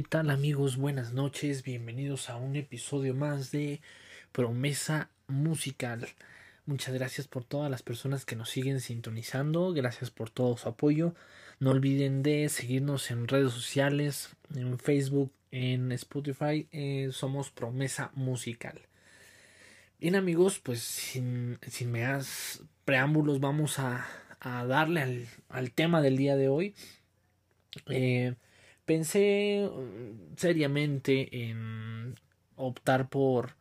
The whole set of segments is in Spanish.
¿qué tal amigos? Buenas noches, bienvenidos a un episodio más de Promesa Musical. Muchas gracias por todas las personas que nos siguen sintonizando, gracias por todo su apoyo. No olviden de seguirnos en redes sociales, en Facebook, en Spotify, eh, somos Promesa Musical. Bien amigos, pues sin, sin más preámbulos vamos a, a darle al, al, tema del día de hoy. Eh, pensé mm, seriamente en optar por,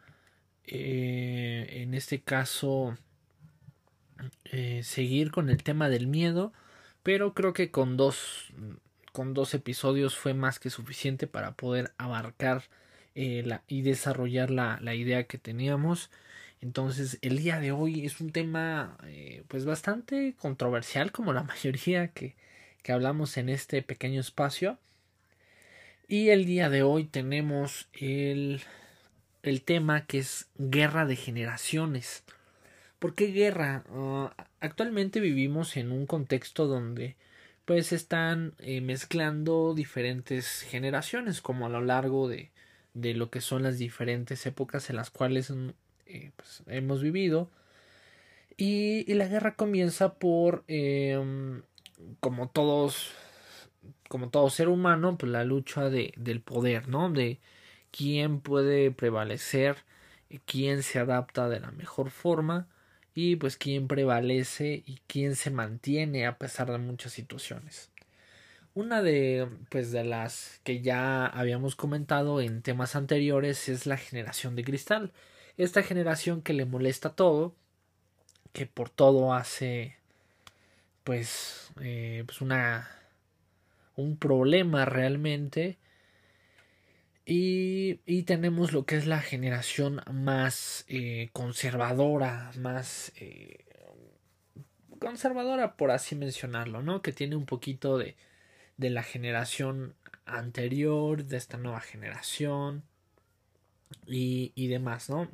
eh, en este caso, eh, seguir con el tema del miedo, pero creo que con dos, con dos episodios fue más que suficiente para poder abarcar eh, la, y desarrollar la, la, idea que teníamos. Entonces, el día de hoy es un tema pues bastante controversial, como la mayoría que, que hablamos en este pequeño espacio. Y el día de hoy tenemos el, el tema que es guerra de generaciones. ¿Por qué guerra? Uh, actualmente vivimos en un contexto donde pues están eh, mezclando diferentes generaciones como a lo largo de, de, lo que son las diferentes épocas en las cuales eh, pues, hemos vivido. Y, y, la guerra comienza por, eh, como todos como todo ser humano, pues la lucha de, del poder, ¿no? De quién puede prevalecer, quién se adapta de la mejor forma y pues quién prevalece y quién se mantiene a pesar de muchas situaciones. Una de pues de las que ya habíamos comentado en temas anteriores es la generación de cristal. Esta generación que le molesta todo, que por todo hace pues, eh, pues una un problema realmente. Y, y, tenemos lo que es la generación más eh, conservadora, más eh, conservadora por así mencionarlo, ¿no? Que tiene un poquito de, de la generación anterior, de esta nueva generación y, y demás, ¿no?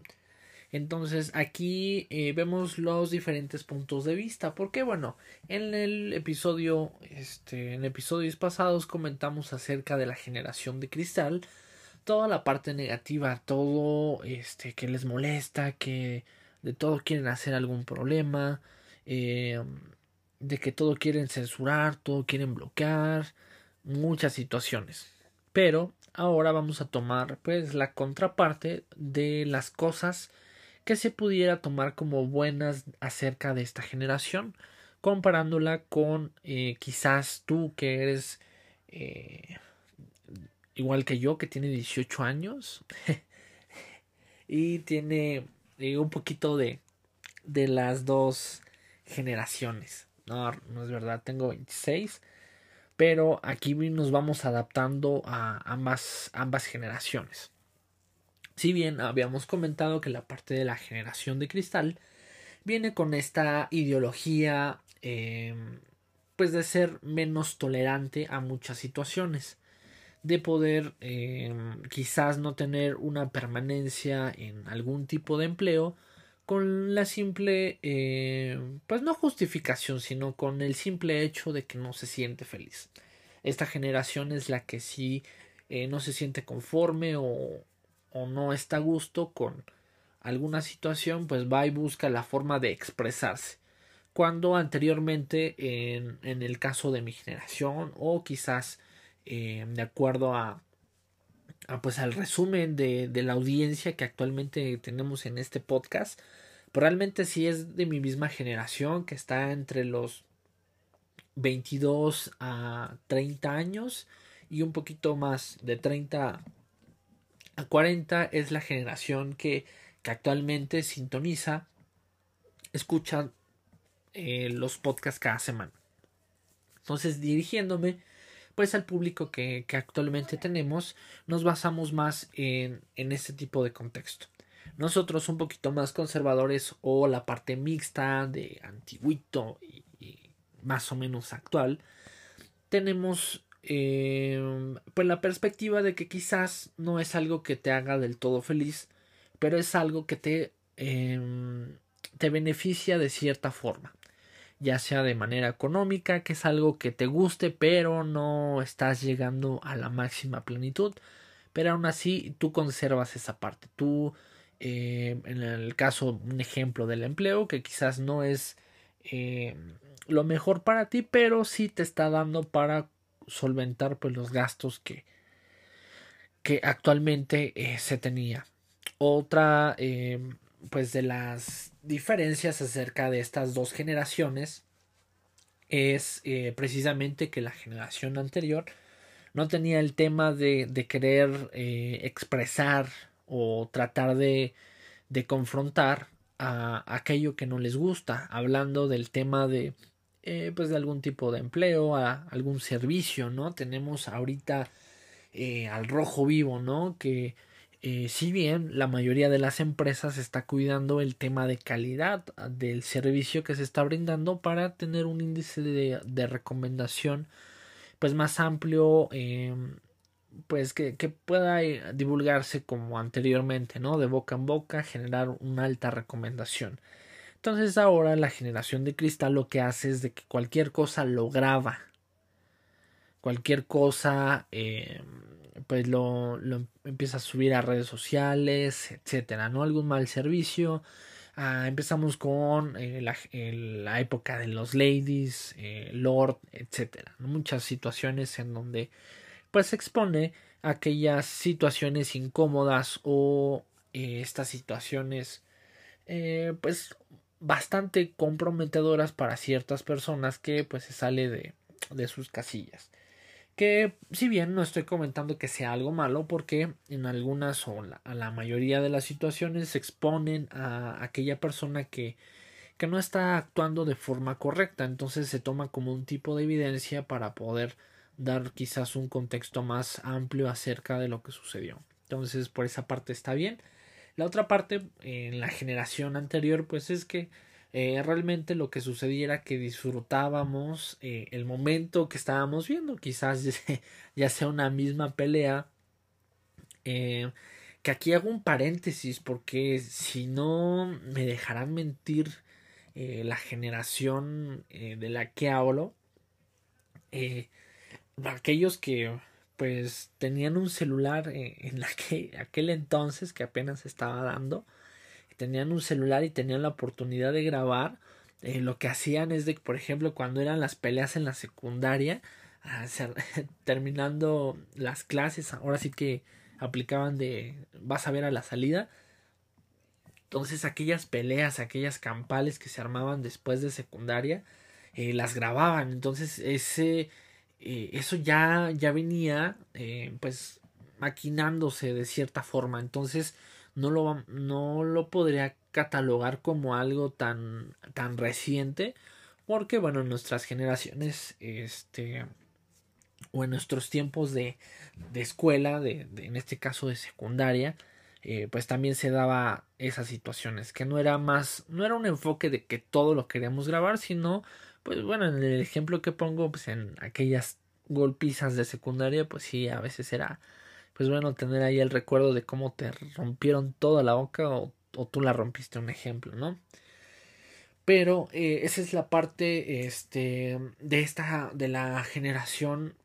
Entonces aquí eh, vemos los diferentes puntos de vista. Porque bueno, en el episodio, este, en episodios pasados comentamos acerca de la generación de cristal. Toda la parte negativa, todo este que les molesta, que de todo quieren hacer algún problema, eh, de que todo quieren censurar, todo quieren bloquear, muchas situaciones. Pero ahora vamos a tomar pues la contraparte de las cosas que se pudiera tomar como buenas acerca de esta generación, comparándola con eh, quizás tú que eres eh, igual que yo, que tiene 18 años y tiene eh, un poquito de, de las dos generaciones. No, no es verdad, tengo 26, pero aquí nos vamos adaptando a ambas, ambas generaciones. Si bien habíamos comentado que la parte de la generación de cristal viene con esta ideología em, pues de ser menos tolerante a muchas situaciones de poder em, quizás no tener una permanencia en algún tipo de empleo con la simple em, pues no justificación sino con el simple hecho de que no se siente feliz. Esta generación es la que sí eh, no se siente conforme o, o no está a gusto con alguna situación, pues va y busca la forma de expresarse. Cuando anteriormente, en, en el caso de mi generación, o quizás eh, de acuerdo a, a, pues al resumen de, de, la audiencia que actualmente tenemos en este podcast, realmente sí es de mi misma generación, que está entre los 22 a 30 años y un poquito más de 30 a 40 es la generación que, que actualmente sintoniza, escucha eh, los podcasts cada semana. Entonces, dirigiéndome pues al público que, que actualmente tenemos, nos basamos más en, en este tipo de contexto. Nosotros un poquito más conservadores o la parte mixta de antiguito y más o menos actual, tenemos eh, pues la perspectiva de que quizás no es algo que te haga del todo feliz, pero es algo que te, eh, te beneficia de cierta forma. ya sea de manera económica, que es algo que te guste, pero no estás llegando a la máxima plenitud, pero aún así tú conservas esa parte. Tú, eh, en el caso, un ejemplo del empleo, que quizás no es lo mejor para ti, pero sí te está dando para solventar pues, los gastos que, que actualmente eh, se tenía. Otra pues de las diferencias acerca de estas dos generaciones es eh, precisamente que la generación anterior no tenía el tema de, de querer eh, expresar o tratar de, de confrontar a aquello que no les gusta, hablando del tema de eh, pues de algún tipo de empleo, a algún servicio, ¿no? Tenemos ahorita al rojo vivo, ¿no? Que eh, si bien la mayoría de las empresas está cuidando el tema de calidad del servicio que se está brindando para tener un índice de, recomendación pues más amplio pues que, que, pueda eh, divulgarse como anteriormente no de boca en boca generar una alta recomendación entonces ahora la generación de cristal lo que hace es de que cualquier cosa lo graba cualquier cosa eh, pues lo, lo, empieza a subir a redes sociales, etcétera, ¿no? Algún mal servicio. Ah, empezamos con eh, la, la, época de los ladies, eh, lord, etcétera. Muchas situaciones en donde pues se expone aquellas situaciones incómodas o eh, estas situaciones pues bastante comprometedoras para ciertas personas que pues se sale de, de sus casillas. Que si bien no estoy comentando que sea algo malo porque en algunas o la, a la mayoría de las situaciones se exponen a aquella persona que, que no está actuando de forma correcta. Entonces se toma como un tipo de evidencia para poder dar quizás un contexto más amplio acerca de lo que sucedió. Entonces por esa parte está bien la otra parte en la generación anterior pues es que eh, realmente lo que sucedía era que disfrutábamos eh, el momento que estábamos viendo, quizás ya sea una misma pelea. Eh, que aquí hago un paréntesis porque si no me dejarán mentir la generación de la que hablo, aquellos que pues tenían un celular en aquel entonces que apenas estaba dando, tenían un celular y tenían la oportunidad de grabar, eh, lo que hacían es de, por ejemplo, cuando eran las peleas en la secundaria, terminando las clases, ahora sí que aplicaban de vas a ver a la salida. Entonces aquellas peleas, aquellas campales que se armaban después de secundaria, eh, las grababan. Entonces ese, eh, eso ya, ya venía pues maquinándose de cierta forma. Entonces no lo, no lo podría catalogar como algo tan, tan reciente porque bueno en nuestras generaciones este o en nuestros tiempos de, de escuela de, en este caso de secundaria eh, pues también se daba esas situaciones que no era más no era un enfoque de que todo lo queríamos grabar sino pues bueno en el ejemplo que pongo pues en aquellas golpizas de secundaria pues sí a veces era pues bueno, tener ahí el recuerdo de cómo te rompieron toda la boca o, tú la rompiste, un ejemplo, ¿no? Pero eh, esa es la parte este, de esta, de la generación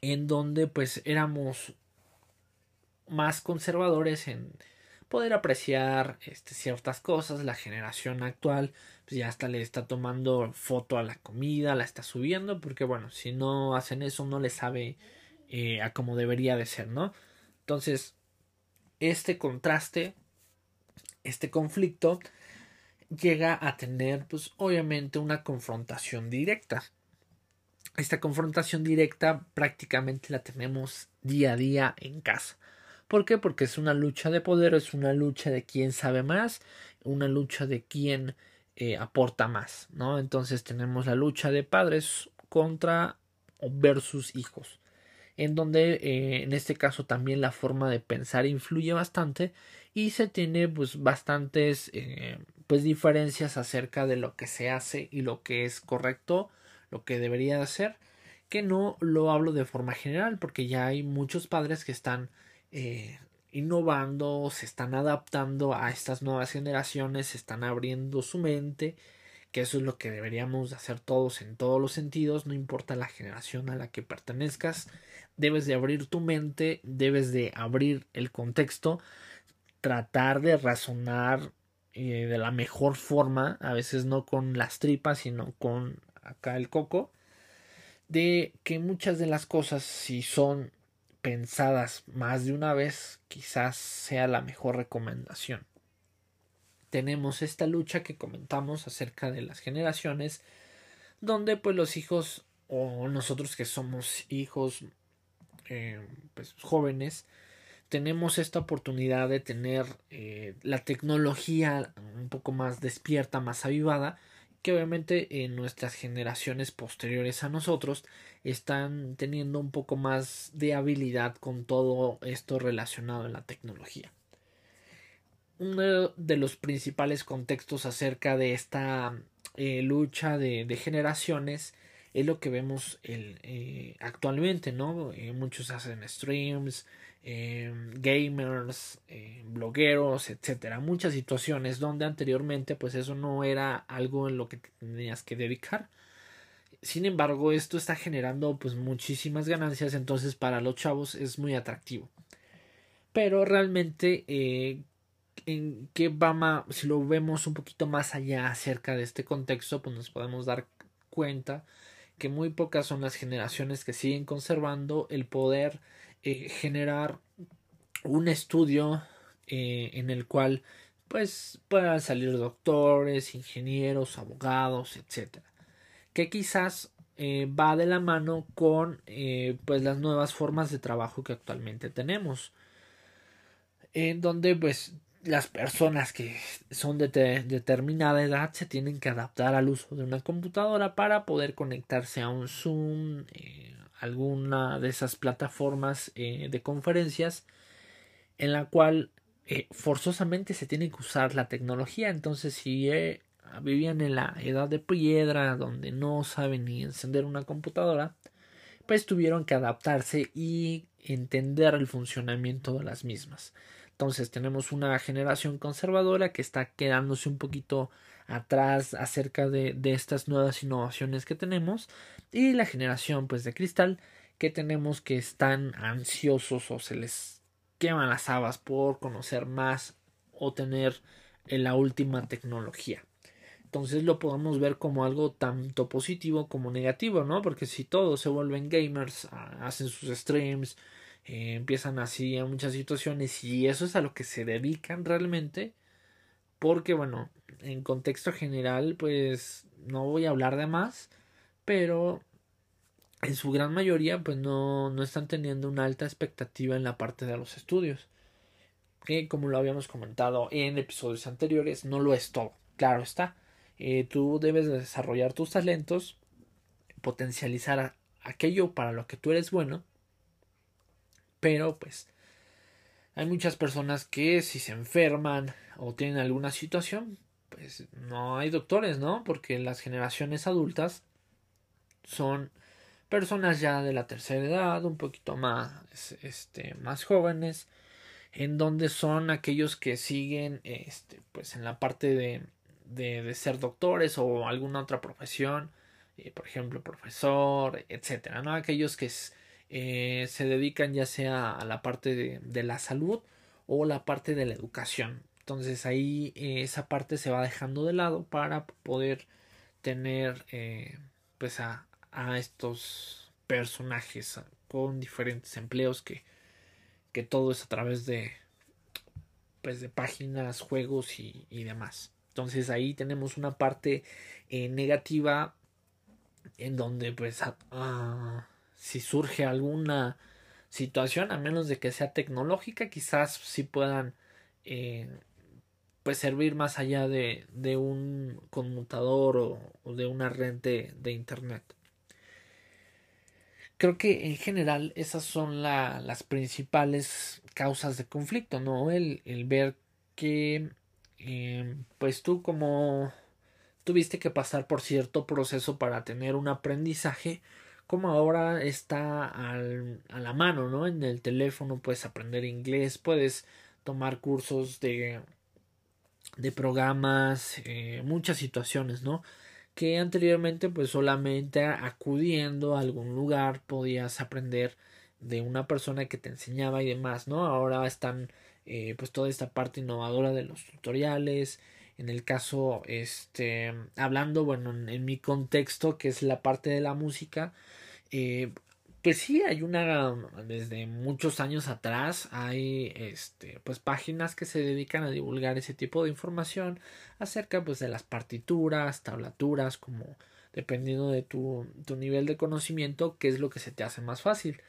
en donde pues éramos más conservadores en poder apreciar este, ciertas cosas. La generación actual pues ya hasta le está tomando foto a la comida, la está subiendo, porque bueno, si no hacen eso no le sabe eh, a como debería de ser, ¿no? Entonces, este contraste, este conflicto, llega a tener, pues, obviamente una confrontación directa. Esta confrontación directa prácticamente la tenemos día a día en casa. ¿Por qué? Porque es una lucha de poder, es una lucha de quién sabe más, una lucha de quién eh, aporta más, ¿no? Entonces tenemos la lucha de padres contra versus hijos en donde eh, en este caso también la forma de pensar influye bastante y se tiene pues bastantes eh, pues diferencias acerca de lo que se hace y lo que es correcto lo que debería hacer que no lo hablo de forma general porque ya hay muchos padres que están eh, innovando se están adaptando a estas nuevas generaciones se están abriendo su mente que eso es lo que deberíamos hacer todos en todos los sentidos, no importa la generación a la que pertenezcas, debes de abrir tu mente, debes de abrir el contexto, tratar de razonar eh, de la mejor forma, a veces no con las tripas, sino con acá el coco, de que muchas de las cosas, si son pensadas más de una vez, quizás sea la mejor recomendación. Tenemos esta lucha que comentamos acerca de las generaciones, donde pues los hijos o nosotros que somos hijos eh, pues, jóvenes, tenemos esta oportunidad de tener eh, la tecnología un poco más despierta, más avivada, que obviamente en nuestras generaciones posteriores a nosotros están teniendo un poco más de habilidad con todo esto relacionado en la tecnología. Uno de los principales contextos acerca de esta eh, lucha de, generaciones es lo que vemos el, eh, actualmente, ¿no? Eh, muchos hacen streams, Em, gamers, em, blogueros, etcétera. Muchas situaciones donde anteriormente pues eso no era algo en lo que tenías que dedicar. Sin embargo, esto está generando pues muchísimas ganancias, entonces para los chavos es muy atractivo. Pero realmente eh, en qué va si lo vemos un poquito más allá acerca de este contexto, pues nos podemos dar cuenta que muy pocas son las generaciones que siguen conservando el poder eh, generar un estudio eh, en el cual pues puedan salir doctores, ingenieros, abogados, etcétera. Que quizás eh, va de la mano con pues las nuevas formas de trabajo que actualmente tenemos. En donde pues las personas que son de determinada edad se tienen que adaptar al uso de una computadora para poder conectarse a un Zoom, alguna de esas plataformas eh, de conferencias en la cual eh, forzosamente se tiene que usar la tecnología. Entonces, si eh, vivían en la edad de piedra, donde no saben ni encender una computadora, pues tuvieron que adaptarse y entender el funcionamiento de las mismas. Entonces tenemos una generación conservadora que está quedándose un poquito atrás acerca de, de estas nuevas innovaciones que tenemos y la generación pues de cristal que tenemos que están ansiosos o se les queman las habas por conocer más o tener la última tecnología. Entonces lo podemos ver como algo tanto positivo como negativo, ¿no? Porque si todos se vuelven gamers, hacen sus streams, eh, empiezan así a muchas situaciones y eso es a lo que se dedican realmente, porque bueno, en contexto general, pues no voy a hablar de más, pero en su gran mayoría, pues no, no están teniendo una alta expectativa en la parte de los estudios. Que como lo habíamos comentado en episodios anteriores, no lo es todo. Claro está. Eh, tú debes desarrollar tus talentos, potencializar aquello para lo que tú eres bueno, pero pues hay muchas personas que si se enferman o tienen alguna situación, pues no hay doctores, ¿no? Porque las generaciones adultas son personas ya de la tercera edad, un poquito más, este, más jóvenes, en donde son aquellos que siguen, este, pues en la parte de, de, ser doctores o alguna otra profesión, eh, por ejemplo, profesor, etcétera, ¿no? Aquellos que eh, se dedican ya sea a la parte de, la salud o la parte de la educación. Entonces ahí eh, esa parte se va dejando de lado para poder tener eh, pues a, a, estos personajes con diferentes empleos que, que todo es a través de pues de páginas, juegos y, demás. Entonces ahí tenemos una parte negativa en donde pues si surge alguna situación, a menos de que sea tecnológica, quizás sí puedan eh, pues servir más allá de, de un conmutador o, de una red de, internet. Creo que en general esas son las principales causas de conflicto, ¿no? El, el ver que eh, pues tú como tuviste que pasar por cierto proceso para tener un aprendizaje, como ahora está a la mano, ¿no? En el teléfono puedes aprender inglés, puedes tomar cursos de de programas, eh, muchas situaciones, ¿no? que anteriormente pues solamente acudiendo a algún lugar podías aprender de una persona que te enseñaba y demás, ¿no? Ahora están eh, pues toda esta parte innovadora de los tutoriales, en el caso, este, hablando, bueno, en, mi contexto, que es la parte de la música, eh, pues sí, hay una, desde muchos años atrás, hay, este, pues páginas que se dedican a divulgar ese tipo de información acerca, pues, de las partituras, tablaturas, como dependiendo de tu, tu nivel de conocimiento, qué es lo que se te hace más fácil.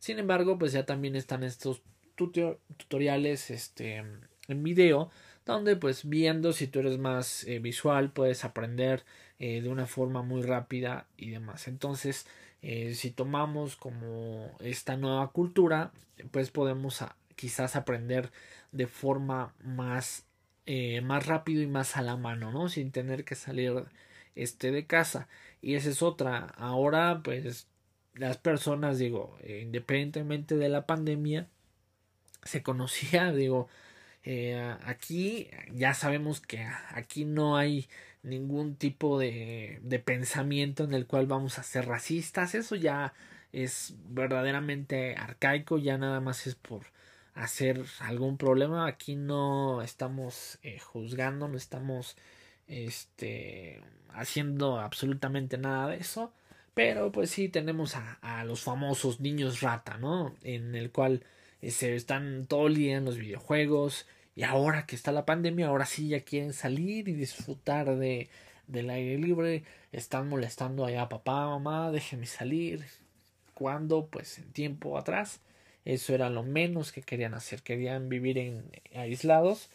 Sin embargo, pues ya también están estos tutoriales, este, en video, donde pues viendo si tú eres más eh, visual puedes aprender eh, de una forma muy rápida y demás. Entonces eh, si tomamos como esta nueva cultura pues podemos quizás aprender de forma más más rápido y más a la mano no sin tener que salir este de casa. Y esa es otra. Ahora pues las personas digo independientemente de la pandemia se conocía digo eh, aquí ya sabemos que aquí no hay ningún tipo de, de pensamiento en el cual vamos a ser racistas. Eso ya es verdaderamente arcaico, ya nada más es por hacer algún problema. Aquí no estamos eh, juzgando, no estamos este, haciendo absolutamente nada de eso. Pero pues sí tenemos a, a los famosos niños rata, ¿no? En el cual se están todo el día en los videojuegos y ahora que está la pandemia, ahora sí ya quieren salir y disfrutar de, del aire libre, están molestando allá a papá, mamá, déjenme salir. Cuando, pues en tiempo atrás, eso era lo menos que querían hacer, querían vivir en aislados,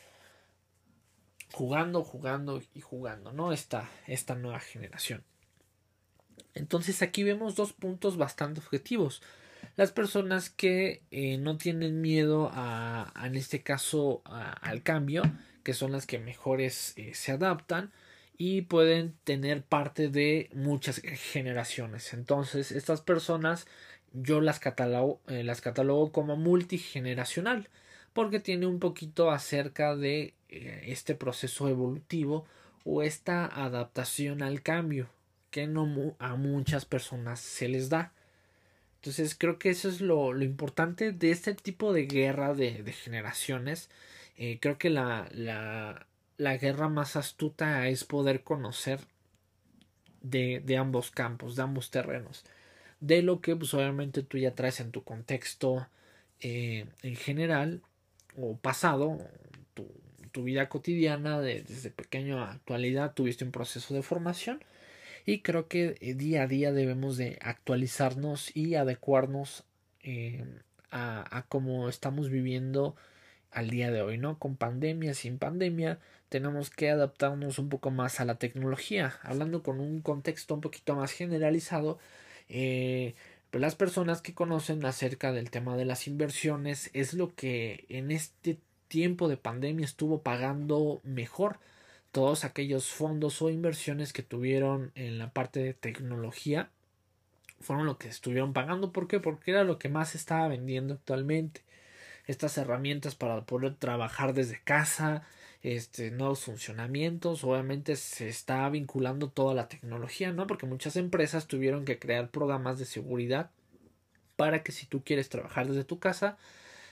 jugando, jugando y jugando, ¿no? Esta, esta nueva generación. Entonces aquí vemos dos puntos bastante objetivos las personas que eh, no tienen miedo a, en este caso al cambio que son las que mejores eh, se adaptan y pueden tener parte de muchas generaciones. Entonces estas personas yo las catalogo, eh, las catalogo como multigeneracional porque tiene un poquito acerca de este proceso evolutivo o esta adaptación al cambio que no a muchas personas se les da entonces creo que eso es lo, lo importante de este tipo de guerra de, de generaciones. Eh, creo que la, la, la, guerra más astuta es poder conocer de, de, ambos campos, de ambos terrenos. De lo que pues obviamente tú ya traes en tu contexto eh, en general o pasado, tu, tu vida cotidiana de, desde pequeño a actualidad tuviste un proceso de formación y creo que eh, día a día debemos de actualizarnos y adecuarnos eh, a, a cómo estamos viviendo al día de hoy, ¿no? Con pandemia, sin pandemia, tenemos que adaptarnos un poco más a la tecnología. Hablando con un contexto un poquito más generalizado, eh, pues las personas que conocen acerca del tema de las inversiones es lo que en este tiempo de pandemia estuvo pagando mejor todos aquellos fondos o inversiones que tuvieron en la parte de tecnología fueron lo que estuvieron pagando. ¿Por qué? Porque era lo que más estaba vendiendo actualmente. Estas herramientas para poder trabajar desde casa, este, nuevos funcionamientos, obviamente se está vinculando toda la tecnología, ¿no? Porque muchas empresas tuvieron que crear programas de seguridad para que si tú quieres trabajar desde tu casa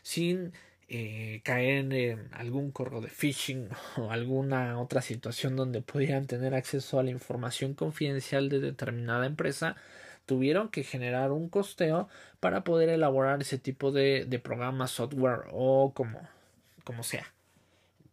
sin eh, caer en algún correo de phishing o alguna otra situación donde pudieran tener acceso a la información confidencial de determinada empresa, tuvieron que generar un costeo para poder elaborar ese tipo de, de programas, software o como, como sea.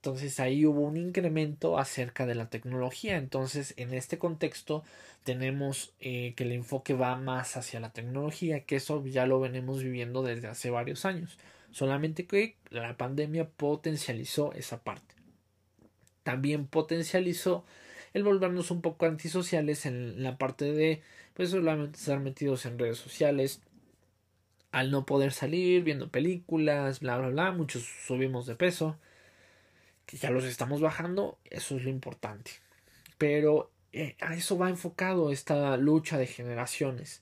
Entonces ahí hubo un incremento acerca de la tecnología. Entonces en este contexto tenemos eh, que el enfoque va más hacia la tecnología, que eso ya lo venimos viviendo desde hace varios años. Solamente que la pandemia potencializó esa parte. También potencializó el volvernos un poco antisociales en la parte de pues solamente estar metidos en redes sociales al no poder salir viendo películas bla bla bla muchos subimos de peso que ya los estamos bajando eso es lo importante pero eh, a eso va enfocado esta lucha de generaciones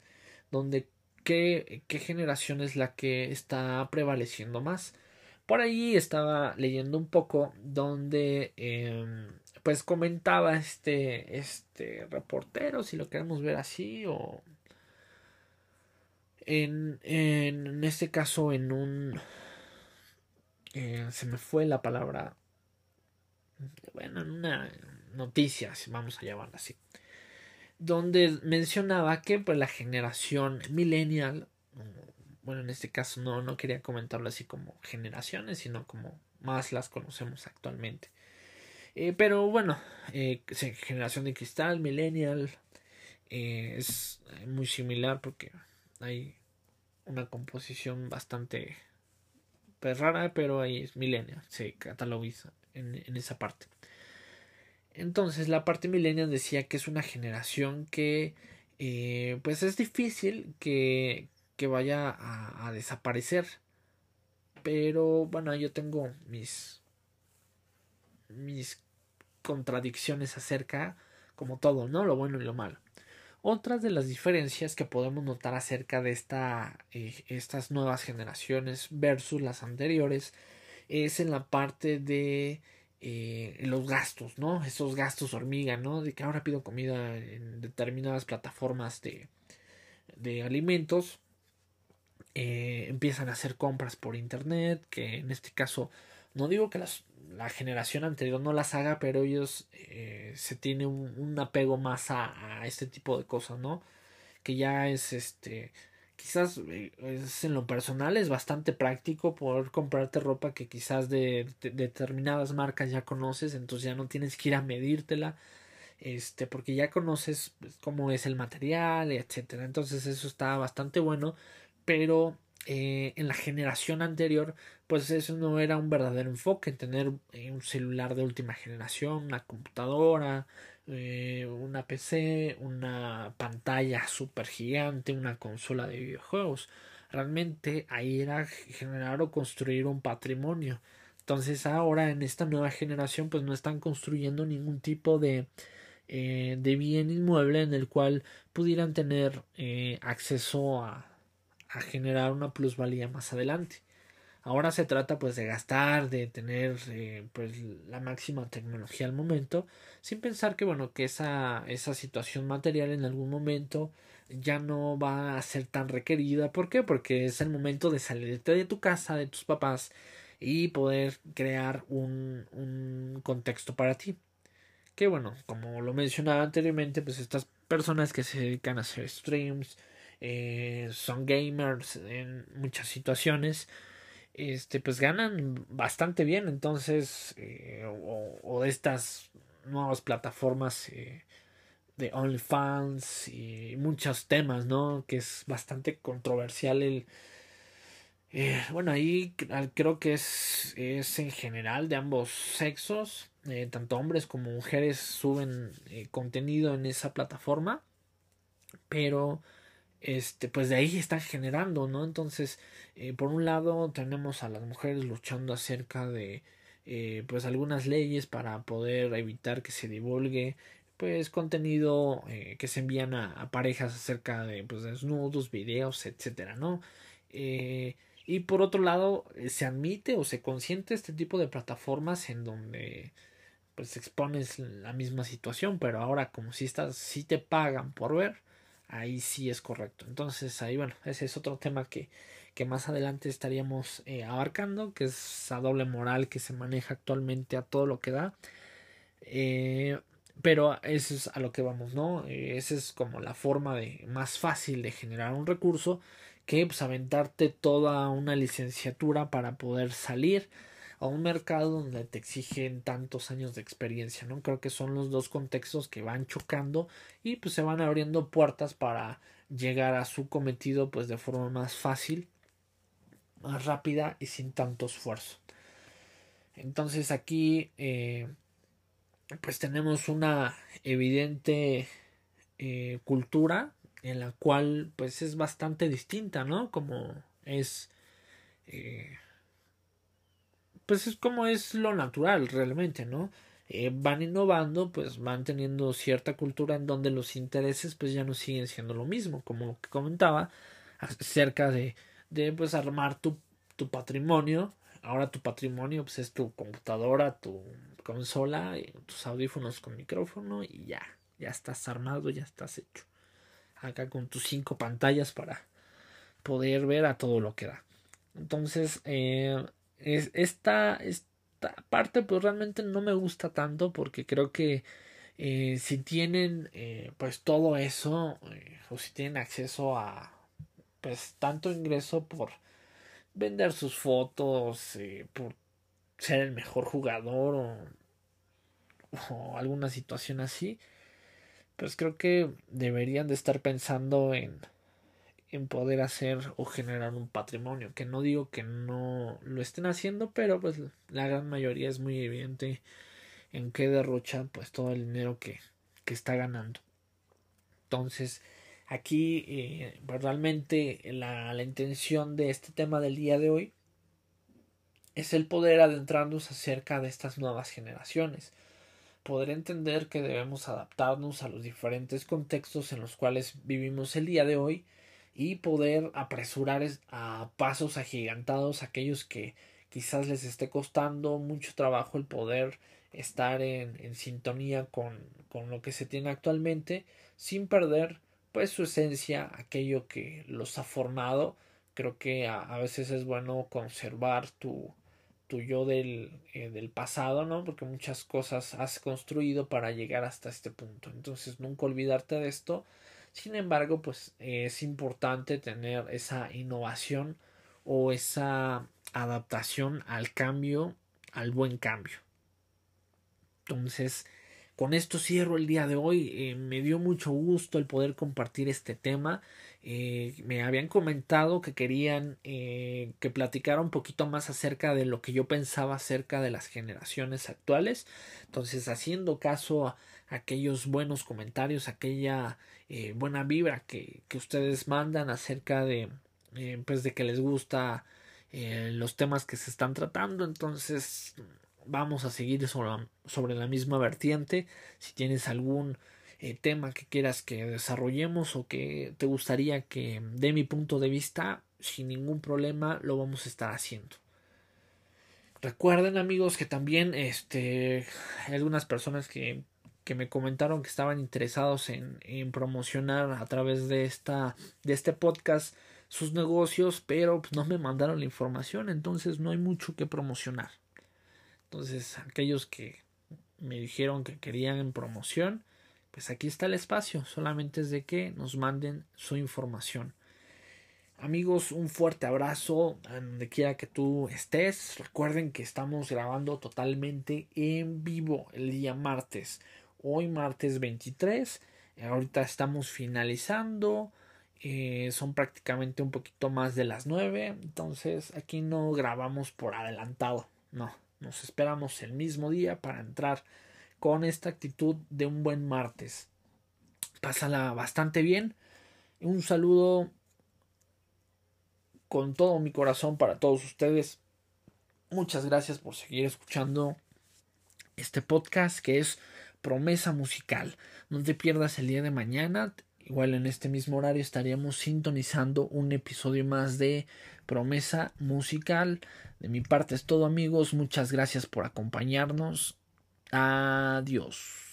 donde ¿qué, generación es la que está prevaleciendo más. por ahí estaba leyendo un poco donde em, pues comentaba este este reportero si lo queremos ver así o en, en este caso en un eh, se me fue la palabra bueno en una noticia vamos a llamarla así donde mencionaba que pues la generación millennial bueno en este caso no no quería comentarlo así como generaciones sino como más las conocemos actualmente. Eh, pero bueno eh, generación de cristal millennial eh, es muy similar porque hay una composición bastante pues, rara pero ahí es millennial se catalogiza en, en esa parte entonces la parte millennial decía que es una generación que eh, pues es difícil que, que vaya a, desaparecer. Pero bueno, yo tengo mis mis contradicciones acerca como todo, ¿no? Lo bueno y lo malo. Otras de las diferencias que podemos notar acerca de esta, eh, estas nuevas generaciones versus las anteriores es en la parte de eh, los gastos, ¿no? Esos gastos hormiga, ¿no? De que ahora pido comida en determinadas plataformas de, de alimentos. Eh, empiezan a hacer compras por internet, que en este caso no digo que las, la generación anterior no las haga, pero ellos eh, se tiene un, un apego más a, a, este tipo de cosas, ¿no? Que ya es este quizás eh, es en lo personal es bastante práctico poder comprarte ropa que quizás de, de, determinadas marcas ya conoces entonces ya no tienes que ir a medírtela este porque ya conoces pues, cómo es el material etcétera. Entonces eso está bastante bueno pero eh, en la generación anterior pues eso no era un verdadero enfoque tener eh, un celular de última generación una computadora eh, una PC, una pantalla super gigante, una consola de videojuegos. Realmente ahí era generar o construir un patrimonio. Entonces ahora en esta nueva generación pues no están construyendo ningún tipo de, eh, de bien inmueble en el cual pudieran tener eh, acceso a, a generar una plusvalía más adelante. Ahora se trata pues de gastar, de tener eh, pues la máxima tecnología al momento, sin pensar que bueno que esa, esa situación material en algún momento ya no va a ser tan requerida. ¿Por qué? Porque es el momento de salirte de tu casa, de tus papás y poder crear un, un contexto para ti. Que bueno, como lo mencionaba anteriormente, pues estas personas que se dedican a hacer streams, eh, son gamers en muchas situaciones, este, pues ganan bastante bien. Entonces, eh, o, de estas nuevas plataformas eh, de OnlyFans y muchos temas, ¿no? Que es bastante controversial el... Eh, bueno, ahí creo que es, es en general de ambos sexos, tanto hombres como mujeres suben contenido en esa plataforma, pero este, pues de ahí están generando, ¿no? Entonces, eh, por un lado tenemos a las mujeres luchando acerca de, eh, pues algunas leyes para poder evitar que se divulgue, pues contenido eh, que se envían a, parejas acerca de, pues desnudos, videos, etcétera, ¿no? y por otro lado, se admite o se consiente este tipo de plataformas en donde pues expones la misma situación, pero ahora como si estás, si te pagan por ver, ahí sí es correcto. Entonces ahí bueno, ese es otro tema que, que más adelante estaríamos eh, abarcando, que es esa doble moral que se maneja actualmente a todo lo que da. Eh, pero eso es a lo que vamos, ¿no? Eh, esa es como la forma de más fácil de generar un recurso que pues aventarte toda una licenciatura para poder salir a un mercado donde te exigen tantos años de experiencia, ¿no? Creo que son los dos contextos que van chocando y pues se van abriendo puertas para llegar a su cometido pues de forma más fácil, más rápida y sin tanto esfuerzo. Entonces aquí eh, pues tenemos una evidente eh, cultura en la cual pues es bastante distinta, ¿no? Como es eh, pues es como es lo natural realmente, ¿no? Eh, van innovando, pues van teniendo cierta cultura en donde los intereses pues ya no siguen siendo lo mismo, como lo que comentaba acerca de, de pues armar tu, tu patrimonio ahora tu patrimonio pues es tu computadora, tu consola, tus audífonos con micrófono y ya, ya estás armado, ya estás hecho. Acá con tus cinco pantallas para poder ver a todo lo que da. Entonces, eh, es, esta, esta parte pues realmente no me gusta tanto porque creo que eh, si tienen eh, pues todo eso eh, o si tienen acceso a pues tanto ingreso por vender sus fotos por ser el mejor jugador o, o alguna situación así pues creo que deberían de estar pensando en en poder hacer o generar un patrimonio. Que no digo que no lo estén haciendo, pero pues la gran mayoría es muy evidente en qué derrocha pues todo el dinero que, que está ganando. Entonces, aquí eh, realmente la, la intención de este tema del día de hoy es el poder adentrarnos acerca de estas nuevas generaciones poder entender que debemos adaptarnos a los diferentes contextos en los cuales vivimos el día de hoy y poder apresurar a pasos agigantados aquellos que quizás les esté costando mucho trabajo el poder estar en, en sintonía con, con, lo que se tiene actualmente sin perder pues su esencia aquello que los ha formado. Creo que a, veces es bueno conservar tu, tu yo del, eh, del pasado no porque muchas cosas has construido para llegar hasta este punto. Entonces nunca olvidarte de esto sin embargo, pues es importante tener esa innovación o esa adaptación al cambio, al buen cambio. Entonces, con esto cierro el día de hoy. Eh, me dio mucho gusto el poder compartir este tema. Eh, me habían comentado que querían eh, que platicara un poquito más acerca de lo que yo pensaba acerca de las generaciones actuales. Entonces, haciendo caso a aquellos buenos comentarios, aquella eh, buena vibra que, que, ustedes mandan acerca de, eh, pues de que les gusta eh, los temas que se están tratando. Entonces vamos a seguir sobre, sobre la misma vertiente. Si tienes algún tema que quieras que desarrollemos o que te gustaría que dé mi punto de vista, sin ningún problema lo vamos a estar haciendo. Recuerden amigos que también este, hay algunas personas que que me comentaron que estaban interesados en, en promocionar a través de esta de este podcast sus negocios pero pues, no me mandaron la información entonces no hay mucho que promocionar entonces aquellos que me dijeron que querían promoción pues aquí está el espacio solamente es de que nos manden su información Amigos, un fuerte abrazo donde quiera que tú estés. Recuerden que estamos grabando totalmente en vivo el día martes hoy martes 23. Ahorita estamos finalizando. Eh, son prácticamente un poquito más de las 9. Entonces aquí no grabamos por adelantado. No, nos esperamos el mismo día para entrar con esta actitud de un buen martes. Pásala bastante bien. Un saludo con todo mi corazón para todos ustedes. Muchas gracias por seguir escuchando este podcast que es promesa musical. No te pierdas el día de mañana. Igual en este mismo horario estaríamos sintonizando un episodio más de promesa musical. De mi parte es todo amigos. Muchas gracias por acompañarnos. Adiós.